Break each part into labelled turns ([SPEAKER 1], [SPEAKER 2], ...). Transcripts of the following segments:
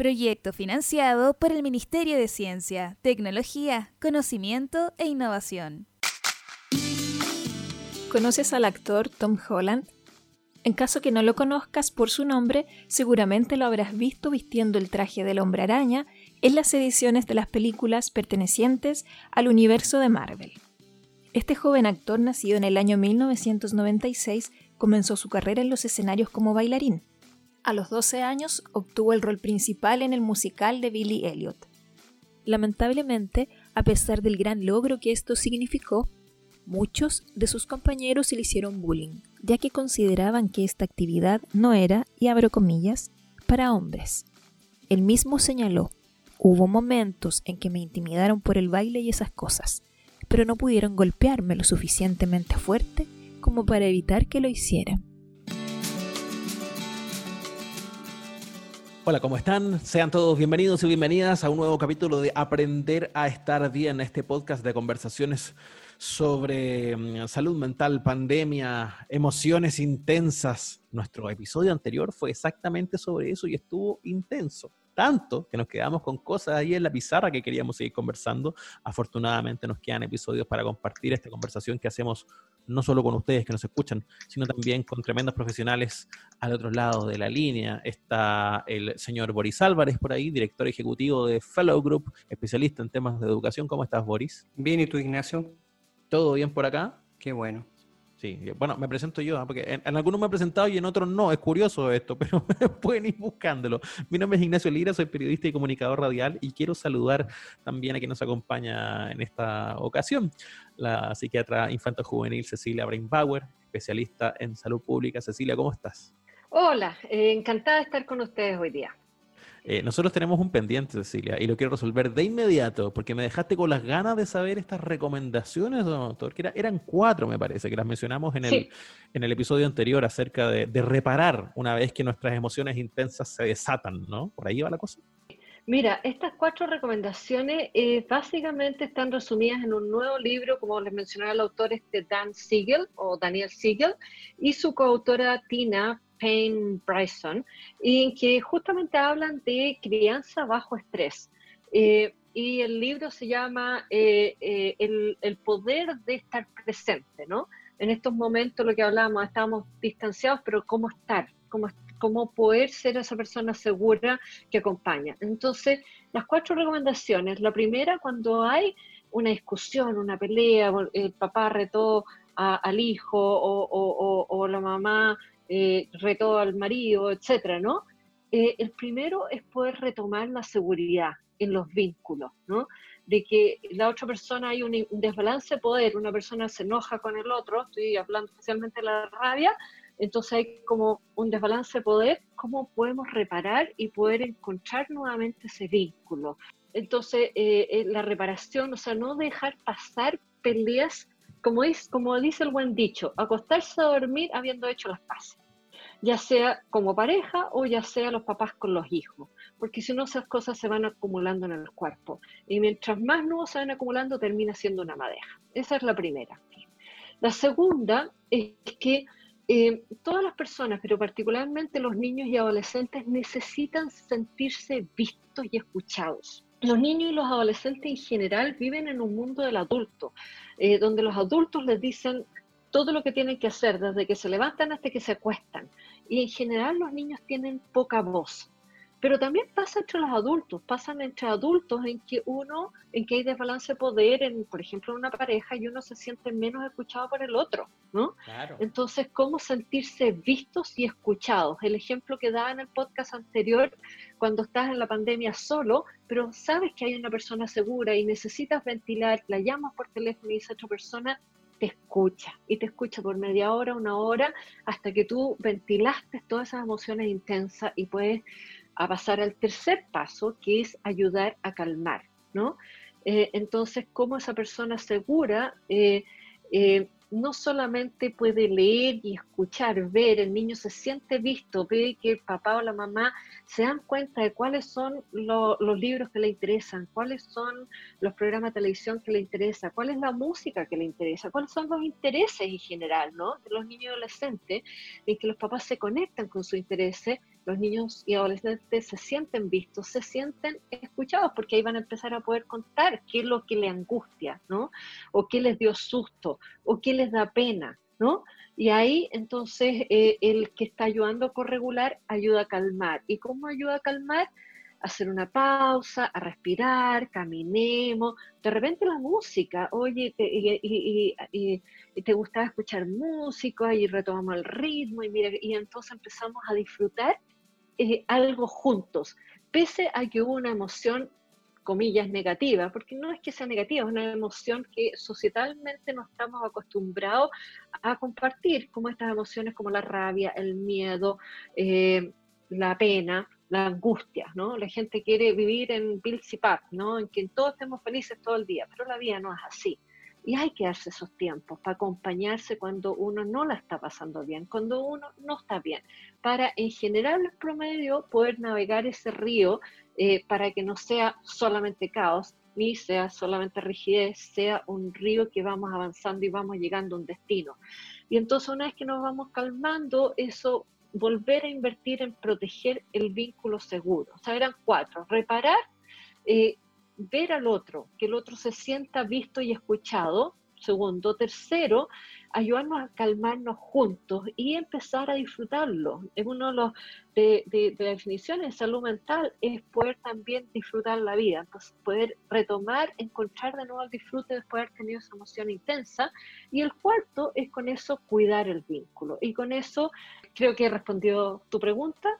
[SPEAKER 1] Proyecto financiado por el Ministerio de Ciencia, Tecnología, Conocimiento e Innovación.
[SPEAKER 2] ¿Conoces al actor Tom Holland? En caso que no lo conozcas por su nombre, seguramente lo habrás visto vistiendo el traje del hombre araña en las ediciones de las películas pertenecientes al universo de Marvel. Este joven actor, nacido en el año 1996, comenzó su carrera en los escenarios como bailarín. A los 12 años obtuvo el rol principal en el musical de Billy Elliot. Lamentablemente, a pesar del gran logro que esto significó, muchos de sus compañeros le hicieron bullying, ya que consideraban que esta actividad no era, y abro comillas, para hombres. Él mismo señaló, hubo momentos en que me intimidaron por el baile y esas cosas, pero no pudieron golpearme lo suficientemente fuerte como para evitar que lo hiciera.
[SPEAKER 3] Hola, ¿cómo están? Sean todos bienvenidos y bienvenidas a un nuevo capítulo de Aprender a estar bien, este podcast de conversaciones sobre mm, salud mental, pandemia, emociones intensas. Nuestro episodio anterior fue exactamente sobre eso y estuvo intenso tanto que nos quedamos con cosas ahí en la pizarra que queríamos seguir conversando. Afortunadamente nos quedan episodios para compartir esta conversación que hacemos no solo con ustedes que nos escuchan, sino también con tremendos profesionales al otro lado de la línea. Está el señor Boris Álvarez por ahí, director ejecutivo de Fellow Group, especialista en temas de educación. ¿Cómo estás, Boris?
[SPEAKER 4] Bien, ¿y tú, Ignacio?
[SPEAKER 3] ¿Todo bien por acá?
[SPEAKER 4] Qué bueno.
[SPEAKER 3] Sí, bueno, me presento yo, ¿ah? porque en, algunos me he presentado y en otros no, es curioso esto, pero pueden ir buscándolo. Mi nombre es Ignacio Lira, soy periodista y comunicador radial y quiero saludar también a quien nos acompaña en esta ocasión, la psiquiatra infanto-juvenil Cecilia Brainbauer, especialista en salud pública. Cecilia, ¿cómo estás?
[SPEAKER 5] Hola, eh, encantada de estar con ustedes hoy día.
[SPEAKER 3] Eh, nosotros tenemos un pendiente, Cecilia, y lo quiero resolver de inmediato, porque me dejaste con las ganas de saber estas recomendaciones, doctor, que eran cuatro, me parece, que las mencionamos en el, en el episodio anterior acerca de, reparar una vez que nuestras emociones intensas se desatan, ¿no? ¿Por ahí va la cosa?
[SPEAKER 5] Mira, estas cuatro recomendaciones eh, básicamente están resumidas en un nuevo libro, como les mencionaba el autor, este Dan Siegel o Daniel Siegel, y su coautora Tina Payne Bryson, en que justamente hablan de crianza bajo estrés. Eh, y el libro se llama eh, eh, el, poder de estar presente, ¿no? En estos momentos lo que hablábamos, estábamos distanciados, pero cómo estar, cómo, cómo poder ser esa persona segura que acompaña. Entonces, las cuatro recomendaciones. La primera, cuando hay una discusión, una pelea, el papá retó al hijo o, o, la mamá eh, retó al marido, etcétera, ¿no? Eh, el primero es poder retomar la seguridad en los vínculos, ¿no? De que la otra persona hay un, desbalance de poder, una persona se enoja con el otro, estoy hablando especialmente de la rabia, entonces hay como un desbalance de poder, ¿cómo podemos reparar y poder encontrar nuevamente ese vínculo? Entonces, eh, la reparación, o sea, no dejar pasar peleas, como, como dice el buen dicho, acostarse a dormir habiendo hecho las paces ya sea como pareja o ya sea los papás con los hijos, porque si no esas cosas se van acumulando en el cuerpo y mientras más nudos se van acumulando termina siendo una madeja. Esa es la primera. La segunda es que eh, todas las personas, pero particularmente los niños y adolescentes, necesitan sentirse vistos y escuchados. Los niños y los adolescentes en general viven en un mundo del adulto, eh, donde los adultos les dicen todo lo que tienen que hacer, desde que se levantan hasta que se acuestan. Y en general los niños tienen poca voz. Pero también pasa entre los adultos, pasan entre adultos en que uno, en que hay desbalance de poder, en, por ejemplo, en una pareja y uno se siente menos escuchado por el otro, ¿no? Entonces, ¿cómo sentirse vistos y escuchados? El ejemplo que daba en el podcast anterior, cuando estás en la pandemia solo, pero sabes que hay una persona segura y necesitas ventilar, la llamas por teléfono y esa otra persona te escucha y te escucha por media hora, una hora, hasta que tú ventilaste todas esas emociones intensas y puedes pasar al tercer paso, que es ayudar a calmar, ¿no? Eh, entonces, cómo esa persona segura eh, eh, no solamente puede leer y escuchar, ver, el niño se siente visto, ve que el papá o la mamá se dan cuenta de cuáles son los libros que le interesan, cuáles son los programas de televisión que le interesan, cuál es la música que le interesa, cuáles son los intereses en general, ¿no? De los niños adolescentes, en que los papás se conectan con sus intereses, los niños y adolescentes se sienten vistos, se sienten escuchados, porque ahí van a empezar a poder contar qué es lo que les angustia, ¿no? O qué les dio susto, o qué les da pena, ¿no? Y ahí entonces eh, el que está ayudando a corregular ayuda a calmar. ¿Y cómo ayuda a calmar? Hacer una pausa, a respirar, caminemos, de repente la música, oye, y, te gustaba escuchar música y retomamos el ritmo y mira, y entonces empezamos a disfrutar eh, algo juntos, pese a que hubo una emoción comillas negativa, porque no es que sea negativa, es una emoción que societalmente no estamos acostumbrados a compartir, como estas emociones como la rabia, el miedo, eh, la pena, la angustia, ¿no? La gente quiere vivir en y ¿no? En que todos estemos felices todo el día, pero la vida no es así. Y hay que darse esos tiempos para acompañarse cuando uno no la está pasando bien, cuando uno no está bien, para en general el promedio poder navegar ese río eh, para que no sea solamente caos, ni sea solamente rigidez, sea un río que vamos avanzando y vamos llegando a un destino. Y entonces una vez que nos vamos calmando, eso volver a invertir en proteger el vínculo seguro. O sea, eran cuatro. Reparar, eh, ver al otro, que el otro se sienta visto y escuchado. Segundo. Tercero, ayudarnos a calmarnos juntos y empezar a disfrutarlo. Es uno de, los, de, de, las definiciones de salud mental, es poder también disfrutar la vida, entonces poder retomar, encontrar de nuevo el disfrute después de haber tenido esa emoción intensa. Y el cuarto es con eso cuidar el vínculo. Y con eso creo que he respondido tu pregunta.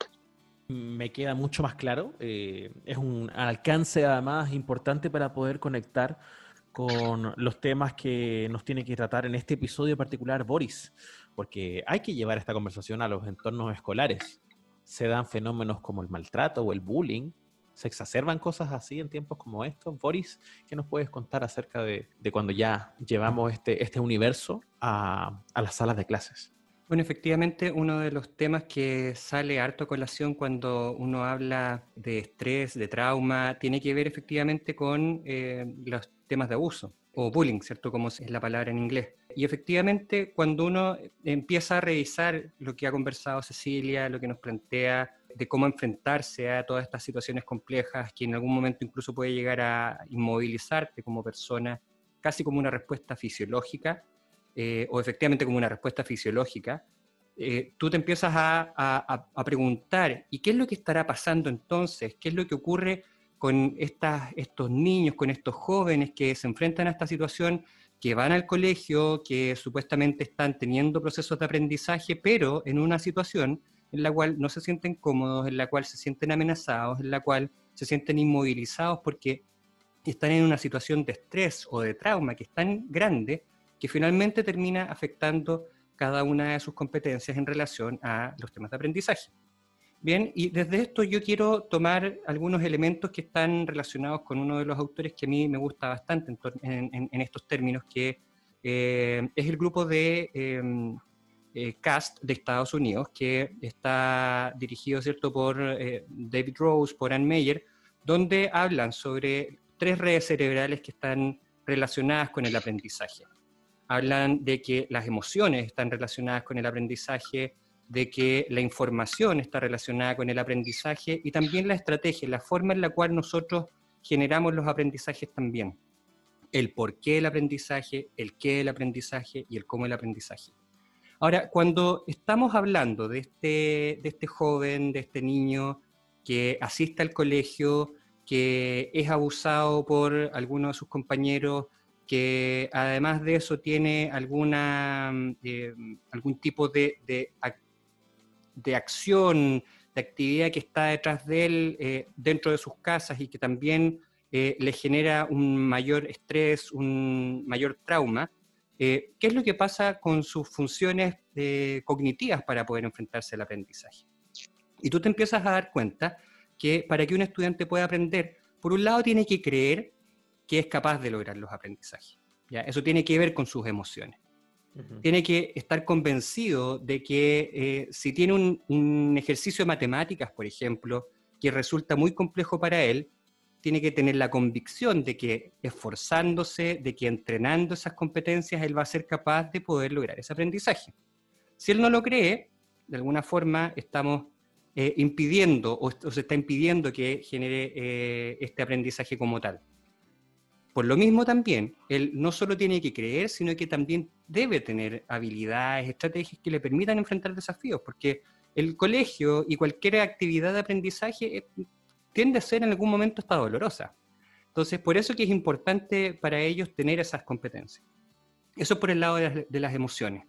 [SPEAKER 3] Me queda mucho más claro. Eh, es un alcance además importante para poder conectar con los temas que nos tiene que tratar en este episodio particular Boris, porque hay que llevar esta conversación a los entornos escolares. Se dan fenómenos como el maltrato o el bullying, se exacerban cosas así en tiempos como estos. Boris, ¿qué nos puedes contar acerca de, cuando ya llevamos este, este universo a, a las salas de clases?
[SPEAKER 4] Bueno, efectivamente, uno de los temas que sale harto a colación cuando uno habla de estrés, de trauma, tiene que ver efectivamente con eh, los temas de abuso o bullying, ¿cierto? Como es la palabra en inglés. Y efectivamente, cuando uno empieza a revisar lo que ha conversado Cecilia, lo que nos plantea de cómo enfrentarse a todas estas situaciones complejas, que en algún momento incluso puede llegar a inmovilizarte como persona, casi como una respuesta fisiológica, eh, o efectivamente como una respuesta fisiológica, eh, tú te empiezas a, preguntar, ¿y qué es lo que estará pasando entonces? ¿Qué es lo que ocurre con estos niños, con estos jóvenes que se enfrentan a esta situación, que van al colegio, que supuestamente están teniendo procesos de aprendizaje, pero en una situación en la cual no se sienten cómodos, en la cual se sienten amenazados, en la cual se sienten inmovilizados porque están en una situación de estrés o de trauma que es tan grande que finalmente termina afectando cada una de sus competencias en relación a los temas de aprendizaje. Bien, y desde esto yo quiero tomar algunos elementos que están relacionados con uno de los autores que a mí me gusta bastante en, estos términos, que eh, es el grupo de em, eh, CAST de Estados Unidos, que está dirigido ¿cierto? por eh, David Rose, por Ann Meyer, donde hablan sobre tres redes cerebrales que están relacionadas con el aprendizaje hablan de que las emociones están relacionadas con el aprendizaje, de que la información está relacionada con el aprendizaje y también la estrategia, la forma en la cual nosotros generamos los aprendizajes también. El por qué el aprendizaje, el qué del aprendizaje y el cómo el aprendizaje. Ahora, cuando estamos hablando de este, de este joven, de este niño que asiste al colegio, que es abusado por alguno de sus compañeros, que además de eso tiene alguna, mm, eh, algún tipo de, de, acción, de actividad que está detrás de él eh, dentro de sus casas y que también eh, le genera un mayor estrés, un mayor trauma, ¿qué es lo que pasa con sus funciones cognitivas para poder enfrentarse al aprendizaje? Y tú te empiezas a dar cuenta que para que un estudiante pueda aprender, por un lado tiene que creer que es capaz de lograr los aprendizajes. ¿ya? Eso tiene que ver con sus emociones. Tiene que estar convencido de que eh, si tiene un, ejercicio de matemáticas, por ejemplo, que resulta muy complejo para él, tiene que tener la convicción de que esforzándose, de que entrenando esas competencias, él va a ser capaz de poder lograr ese aprendizaje. Si él no lo cree, de alguna forma estamos eh, impidiendo o, se está impidiendo que genere eh, este aprendizaje como tal. Por lo mismo también, él no solo tiene que creer, sino que también debe tener habilidades, estrategias que le permitan enfrentar desafíos, porque el colegio y cualquier actividad de aprendizaje eh, tiende a ser en algún momento hasta dolorosa. Entonces, por eso que es importante para ellos tener esas competencias. Eso por el lado de las, emociones.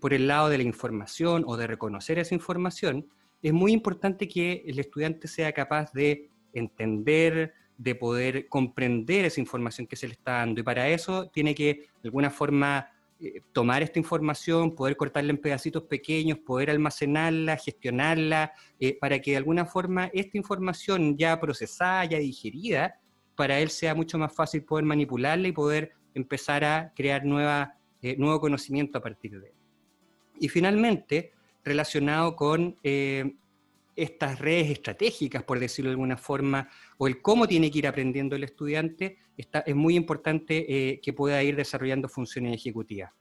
[SPEAKER 4] Por el lado de la información o de reconocer esa información, es muy importante que el estudiante sea capaz de entender, de poder comprender esa información que se le está dando. Y para eso tiene que, de alguna forma, eh, tomar esta información, poder cortarla en pedacitos pequeños, poder almacenarla, gestionarla, eh, para que de alguna forma esta información ya procesada, ya digerida, para él sea mucho más fácil poder manipularla y poder empezar a crear nueva, eh, nuevo conocimiento a partir de él. Y finalmente, relacionado con estas redes estratégicas, por decirlo de alguna forma, o el cómo tiene que ir aprendiendo el estudiante, está, es muy importante eh, que pueda ir desarrollando funciones ejecutivas.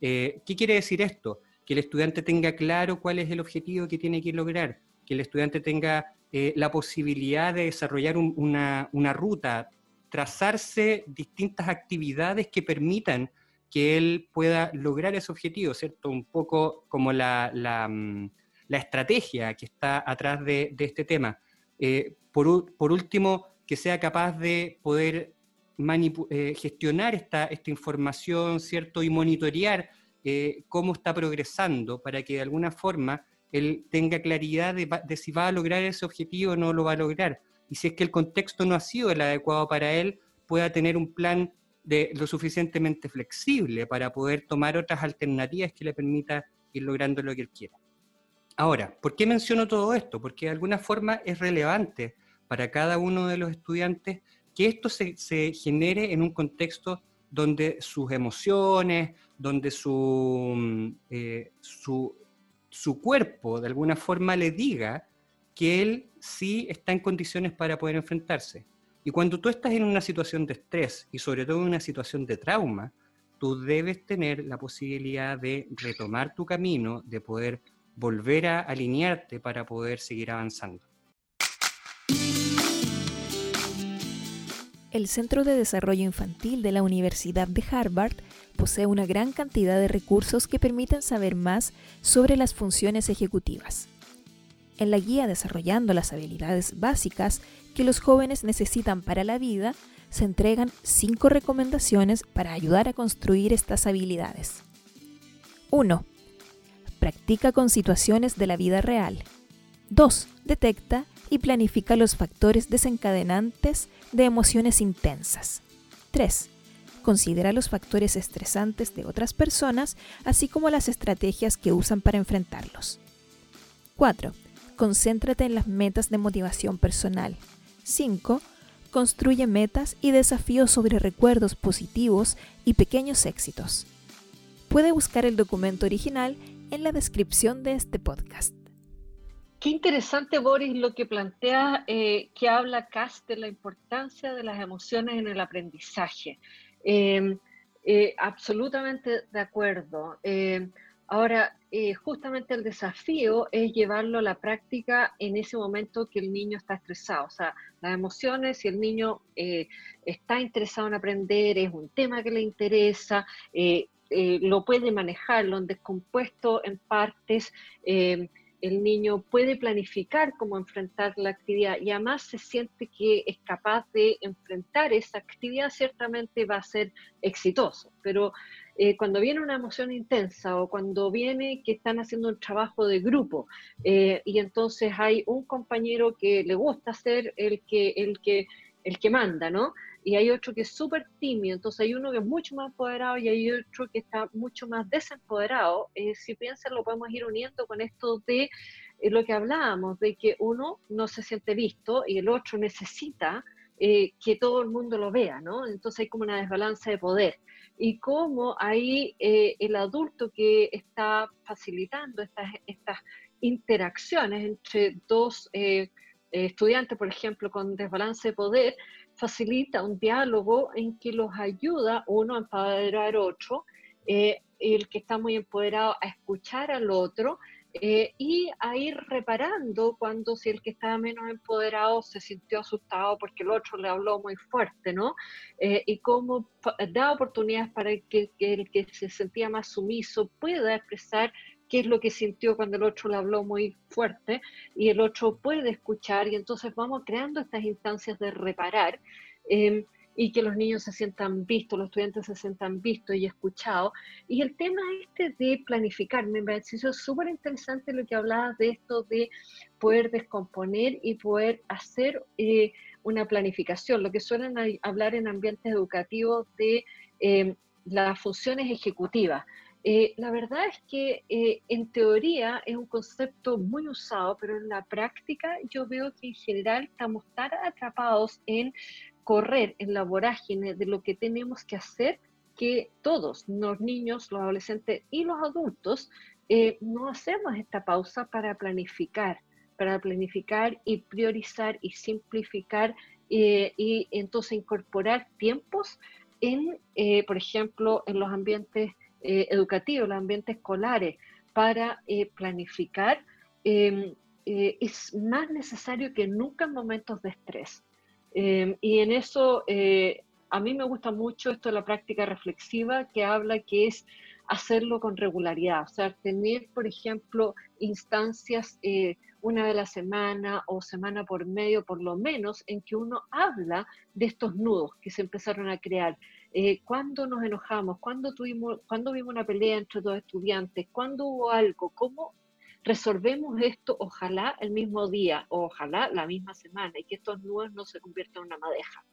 [SPEAKER 4] Eh, ¿Qué quiere decir esto? Que el estudiante tenga claro cuál es el objetivo que tiene que lograr, que el estudiante tenga eh, la posibilidad de desarrollar una, ruta, trazarse distintas actividades que permitan que él pueda lograr ese objetivo, ¿cierto? Un poco como la, mm, la estrategia que está atrás de, este tema. Eh, por, último, que sea capaz de poder eh, gestionar esta, esta, información, ¿cierto? Y monitorear eh, cómo está progresando para que de alguna forma él tenga claridad de, si va a lograr ese objetivo o no lo va a lograr. Y si es que el contexto no ha sido el adecuado para él, pueda tener un plan de lo suficientemente flexible para poder tomar otras alternativas que le permita ir logrando lo que él quiera. Ahora, ¿por qué menciono todo esto? Porque de alguna forma es relevante para cada uno de los estudiantes que esto se, genere en un contexto donde sus emociones, donde mm, eh, su, su, cuerpo de alguna forma le diga que él sí está en condiciones para poder enfrentarse. Y cuando tú estás en una situación de estrés y sobre todo en una situación de trauma, tú debes tener la posibilidad de retomar tu camino, de poder volver a alinearte para poder seguir avanzando.
[SPEAKER 2] El Centro de Desarrollo Infantil de la Universidad de Harvard posee una gran cantidad de recursos que permiten saber más sobre las funciones ejecutivas. En la guía Desarrollando las habilidades básicas que los jóvenes necesitan para la vida, se entregan cinco recomendaciones para ayudar a construir estas habilidades. 1. Practica con situaciones de la vida real. 2. Detecta y planifica los factores desencadenantes de emociones intensas. 3. Considera los factores estresantes de otras personas, así como las estrategias que usan para enfrentarlos. 4. Concéntrate en las metas de motivación personal. 5. Construye metas y desafíos sobre recuerdos positivos y pequeños éxitos. Puede buscar el documento original en la descripción de este podcast.
[SPEAKER 5] Qué interesante, Boris, lo que plantea, eh, que habla Cass de la importancia de las emociones en el aprendizaje. Em, eh, absolutamente de acuerdo. Em, ahora, eh, justamente el desafío es llevarlo a la práctica en ese momento que el niño está estresado. O sea, las emociones, si el niño está interesado en aprender, es un tema que le interesa, eh, lo puede manejar, lo han descompuesto en partes, eh, el niño puede planificar cómo enfrentar la actividad y además se siente que es capaz de enfrentar esa actividad, ciertamente va a ser exitoso. Pero eh, cuando viene una emoción intensa o cuando viene que están haciendo un trabajo de grupo y entonces hay un compañero que le gusta ser el que, el que, el que manda, ¿no? Y hay otro que es súper tímido, entonces hay uno que es mucho más empoderado y hay otro que está mucho más desempoderado. Eh, si piensan, lo podemos ir uniendo con esto de eh, lo que hablábamos, de que uno no se siente visto y el otro necesita eh, que todo el mundo lo vea, ¿no? Entonces hay como una desbalance de poder. Y cómo ahí el adulto que está facilitando estas, estas interacciones entre dos estudiantes, por ejemplo, con desbalance de poder, facilita un diálogo en que los ayuda uno a empoderar otro, eh, el que está muy empoderado a escuchar al otro eh, y a ir reparando cuando si el que estaba menos empoderado se sintió asustado porque el otro le habló muy fuerte, ¿no? Eh, y cómo da oportunidades para que, que, el que se sentía más sumiso pueda expresar qué es lo que sintió cuando el otro le habló muy fuerte y el otro puede escuchar y entonces vamos creando estas instancias de reparar. Eh, y que los niños se sientan vistos, los estudiantes se sientan vistos y escuchados. Y el tema este de planificar, me súper interesante lo que hablabas de esto de poder descomponer y poder hacer eh, una planificación, lo que suelen hablar en ambientes educativos de eh, las funciones ejecutivas. Eh, la verdad es que en teoría es un concepto muy usado, pero en la práctica yo veo que en general estamos tan atrapados en correr en la vorágine de lo que tenemos que hacer, que todos, los niños, los adolescentes y los adultos, eh, no hacemos esta pausa para planificar, para planificar y priorizar y simplificar eh, y entonces incorporar tiempos en, eh, por ejemplo, en los ambientes educativos, los ambientes escolares, para planificar. Em, es más necesario que nunca en momentos de estrés. Em, y en eso eh, a mí me gusta mucho esto de la práctica reflexiva que habla que es hacerlo con regularidad, o sea, tener, por ejemplo, instancias eh, una a la semana o semana por medio, por lo menos, en que uno habla de estos nudos que se empezaron a crear. Eh, ¿Cuándo nos enojamos? ¿Cuándo, tuvimos, ¿Cuándo vimos una pelea entre dos estudiantes? ¿Cuándo hubo algo? ¿Cómo resolvemos esto ojalá el mismo día o ojalá la misma semana y que estos nudos no se conviertan en una madeja.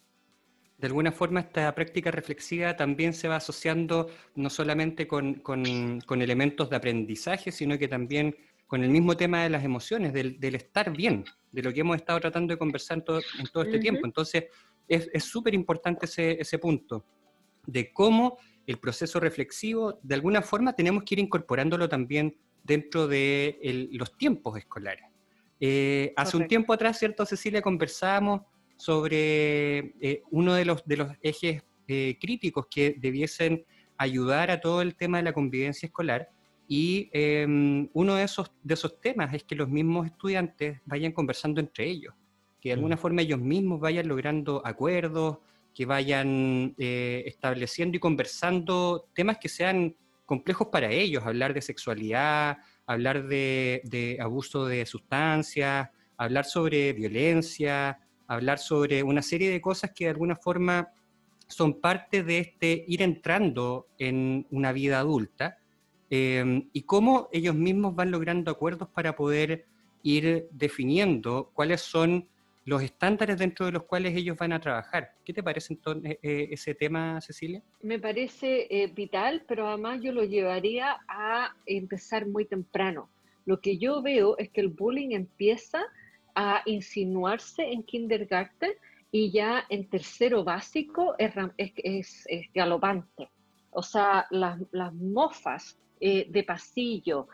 [SPEAKER 4] De alguna forma esta práctica reflexiva también se va asociando no solamente con, con, elementos de aprendizaje, sino que también con el mismo tema de las emociones, del, del estar bien, de lo que hemos estado tratando de conversar en todo, en todo este tiempo. Entonces, es súper importante ese, ese punto de cómo el proceso reflexivo, de alguna forma tenemos que ir incorporándolo también dentro de los tiempos escolares. Eh, hace un tiempo atrás, ¿cierto, Cecilia? Conversábamos sobre eh, uno de los, de los ejes eh, críticos que debiesen ayudar a todo el tema de la convivencia escolar. Y em, uno de esos, de esos temas es que los mismos estudiantes vayan conversando entre ellos, que de alguna mm. forma ellos mismos vayan logrando acuerdos, que vayan estableciendo y conversando temas que sean complejos para ellos, hablar de sexualidad, hablar de, abuso de sustancias, hablar sobre violencia, hablar sobre una serie de cosas que de alguna forma son parte de este ir entrando en una vida adulta em, y cómo ellos mismos van logrando acuerdos para poder ir definiendo cuáles son los estándares dentro de los cuales ellos van a trabajar. ¿Qué te parece entonces eh, eh, ese tema, Cecilia?
[SPEAKER 5] Me parece eh, vital, pero además yo lo llevaría a empezar muy temprano. Lo que yo veo es que el bullying empieza a insinuarse en kindergarten y ya en tercero básico es, galopante. O sea, las mofas de pasillo,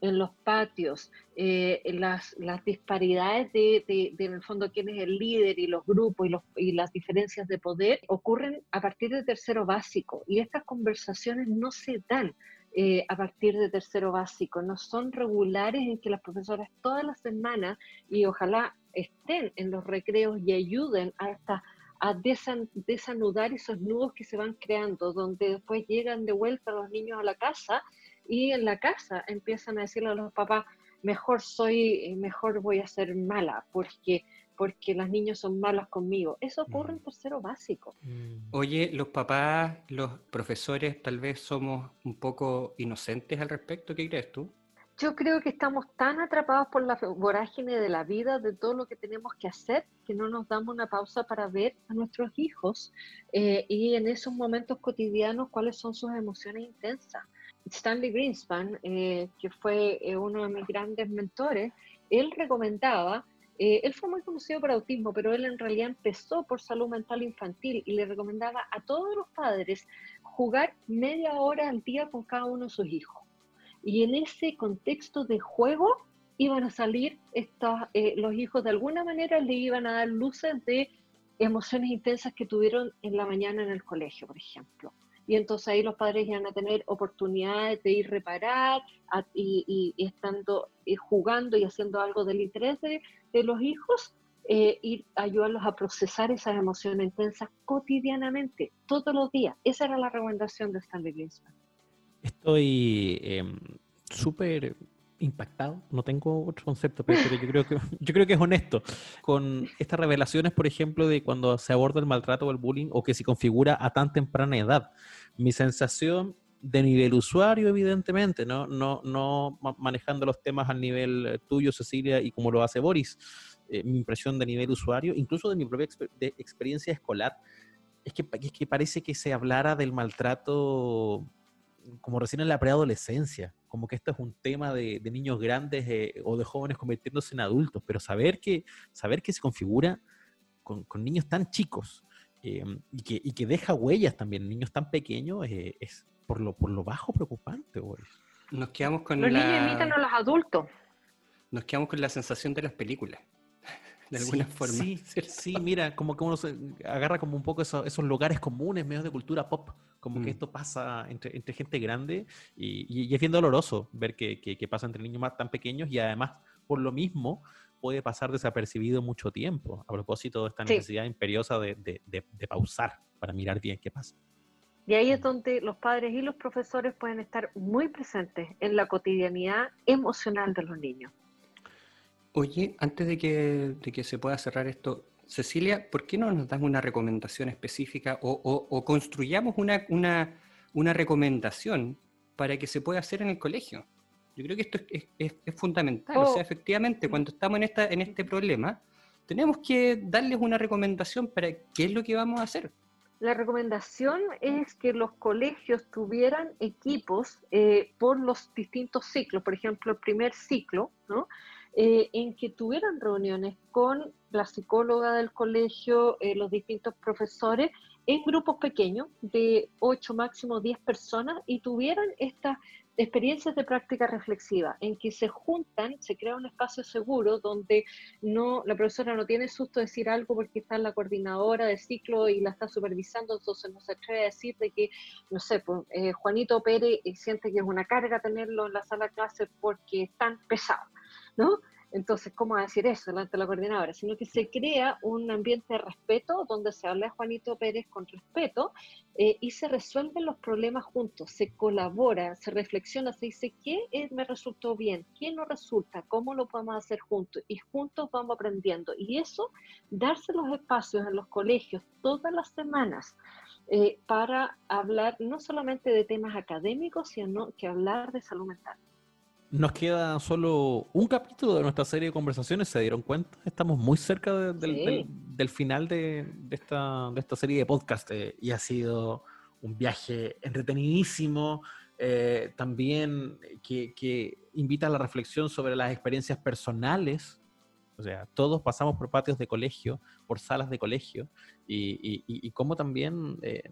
[SPEAKER 5] en los patios, eh, las, las, disparidades de, de, en el fondo, quién es el líder y los grupos y, los, y las diferencias de poder ocurren a partir de tercero básico y estas conversaciones no se dan. Eh, a partir de tercero básico, no son regulares en que las profesoras todas las semanas y ojalá estén en los recreos y ayuden a esta a desanudar esos nudos que se van creando, donde después llegan de vuelta los niños a la casa y en la casa empiezan a decirle a los papás, mejor soy, mejor voy a ser mala, porque porque los niños son malos conmigo. Eso ocurre en mm. tercero básico.
[SPEAKER 4] Mm. Oye, los papás, los profesores, tal vez somos un poco inocentes al respecto. ¿Qué crees tú?
[SPEAKER 5] Yo creo que estamos tan atrapados por la vorágine de la vida, de todo lo que tenemos que hacer, que no nos damos una pausa para ver a nuestros hijos eh, y en esos momentos cotidianos cuáles son sus emociones intensas. Stanley Greenspan, eh, que fue eh, uno de mis grandes mentores, él recomendaba, eh, él fue muy conocido por autismo, pero él en realidad empezó por salud mental infantil y le recomendaba a todos los padres jugar media hora al día con cada uno de sus hijos. Y en ese contexto de juego iban a salir estos, los hijos de alguna manera le iban a dar luces de emociones intensas que tuvieron en la mañana en el colegio, por ejemplo y entonces ahí los padres iban a tener oportunidades de ir reparar y, estando y jugando y haciendo algo del interés de, los hijos, eh, ir ayudarlos a procesar esas emociones intensas cotidianamente, todos los días. Esa era la recomendación de Stanley Greenspan.
[SPEAKER 3] Estoy em, súper impactado, no tengo otro concepto, pero, yo, creo que, yo creo que es honesto. Con estas revelaciones, por ejemplo, de cuando se aborda el maltrato o el bullying o que se configura a tan temprana edad. Mi sensación de nivel usuario, evidentemente, no, no, no manejando los temas al nivel eh, tuyo, Cecilia, y como lo hace Boris, eh, mi impresión de nivel usuario, incluso de mi propia experiencia escolar, es que, es que parece que se hablara del maltrato como recién en la preadolescencia, como que esto es un tema de, niños grandes eh, o de jóvenes convirtiéndose en adultos, pero saber que, saber que se configura con, niños tan chicos eh, y, que, deja huellas también, niños tan pequeños, eh, es por lo, por lo bajo preocupante.
[SPEAKER 4] Nos quedamos con
[SPEAKER 5] los niños imitan a los adultos.
[SPEAKER 4] Nos quedamos con la sensación de las películas de alguna forma.
[SPEAKER 3] Sí, sí, mira, como que uno se agarra como un poco esos, esos lugares comunes, medios de cultura pop, como que mm. esto pasa entre, entre gente grande y, y, es bien doloroso ver que, que, pasa entre niños más tan pequeños y además por lo mismo puede pasar desapercibido mucho tiempo, a propósito de esta necesidad imperiosa de, de, de, pausar para mirar bien qué pasa.
[SPEAKER 5] Y ahí es donde los padres y los profesores pueden estar muy presentes en la cotidianidad emocional de los niños.
[SPEAKER 4] Oye, antes de que, de que se pueda cerrar esto, Cecilia, ¿por qué no nos das una recomendación específica o, construyamos una, una, una, recomendación para que se pueda hacer en el colegio? Yo creo que esto es, es, es fundamental. O sea, efectivamente, cuando estamos en, esta, en este problema, tenemos que darles una recomendación para qué es lo que vamos a hacer.
[SPEAKER 5] La recomendación es que los colegios tuvieran equipos eh, por los distintos ciclos. Por ejemplo, el primer ciclo, ¿no? Eh, en que tuvieran reuniones con la psicóloga del colegio, eh, los distintos profesores, en grupos pequeños de 8, máximo 10 personas, y tuvieran estas experiencias de práctica reflexiva, en que se juntan, se crea un espacio seguro donde no, la profesora no tiene susto de decir algo porque está en la coordinadora de ciclo y la está supervisando, entonces no se atreve a decir de que, no sé, pues, eh, Juanito Pérez siente que es una carga tenerlo en la sala de clase porque es tan pesado. ¿no? Entonces, ¿cómo decir eso delante de la coordinadora? Sino que se crea un ambiente de respeto donde se habla de Juanito Pérez con respeto eh, y se resuelven los problemas juntos, se colabora, se reflexiona, se dice qué me resultó bien, qué no resulta, cómo lo podemos hacer juntos y juntos vamos aprendiendo. Y eso, darse los espacios en los colegios todas las semanas. Eh, para hablar no solamente de temas académicos, sino que hablar de salud mental.
[SPEAKER 3] Nos queda solo un capítulo de nuestra serie de conversaciones, ¿se dieron cuenta? Estamos muy cerca del, final de, esta, serie de podcast eh, y ha sido un viaje entretenidísimo, eh, también que, invita a la reflexión sobre las experiencias personales. O sea, todos pasamos por patios de colegio, por salas de colegio, y, cómo también eh,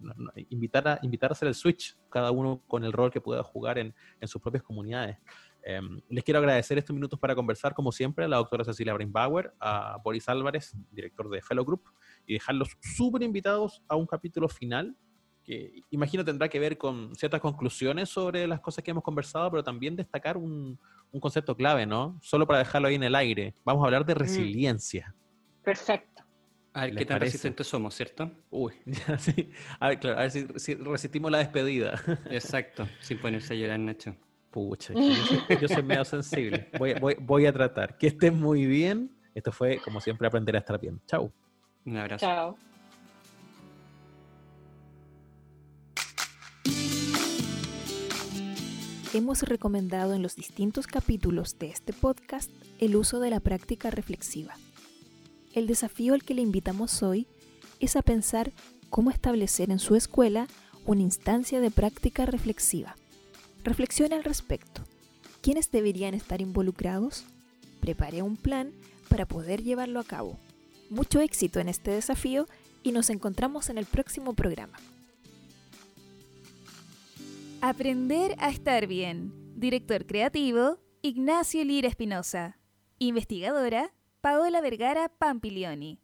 [SPEAKER 3] invitar, a, invitar a hacer el switch, cada uno con el rol que pueda jugar en, en sus propias comunidades. Em, les quiero agradecer estos minutos para conversar, como siempre, a la doctora Cecilia Brainbauer, a Boris Álvarez, director de Fellow Group, y dejarlos súper invitados a un capítulo final que imagino tendrá que ver con ciertas conclusiones sobre las cosas que hemos conversado, pero también destacar un, concepto clave, ¿no? Solo para dejarlo ahí en el aire. Vamos a hablar de mm. resiliencia.
[SPEAKER 5] Perfecto.
[SPEAKER 4] A ver qué tan resistentes somos, ¿cierto?
[SPEAKER 3] Uy, ya sí. A ver, claro, a ver si, si resistimos la despedida.
[SPEAKER 4] Exacto, sin ponerse a llorar, Nacho.
[SPEAKER 3] Pucha, yo soy, medio sensible. Voy, a tratar. Que estén muy bien. Esto fue, como siempre, aprender a estar bien. Chao.
[SPEAKER 4] Un abrazo.
[SPEAKER 5] Chao.
[SPEAKER 2] Hemos recomendado en los distintos capítulos de este podcast el uso de la práctica reflexiva. El desafío al que le invitamos hoy es a pensar cómo establecer en su escuela una instancia de práctica reflexiva Reflexione al respecto. ¿Quiénes deberían estar involucrados? Prepare un plan para poder llevarlo a cabo. Mucho éxito en este desafío y nos encontramos en el próximo programa.
[SPEAKER 1] Aprender a estar bien. Director creativo, Ignacio Lira Espinosa. Investigadora, Paola Vergara Pampilioni.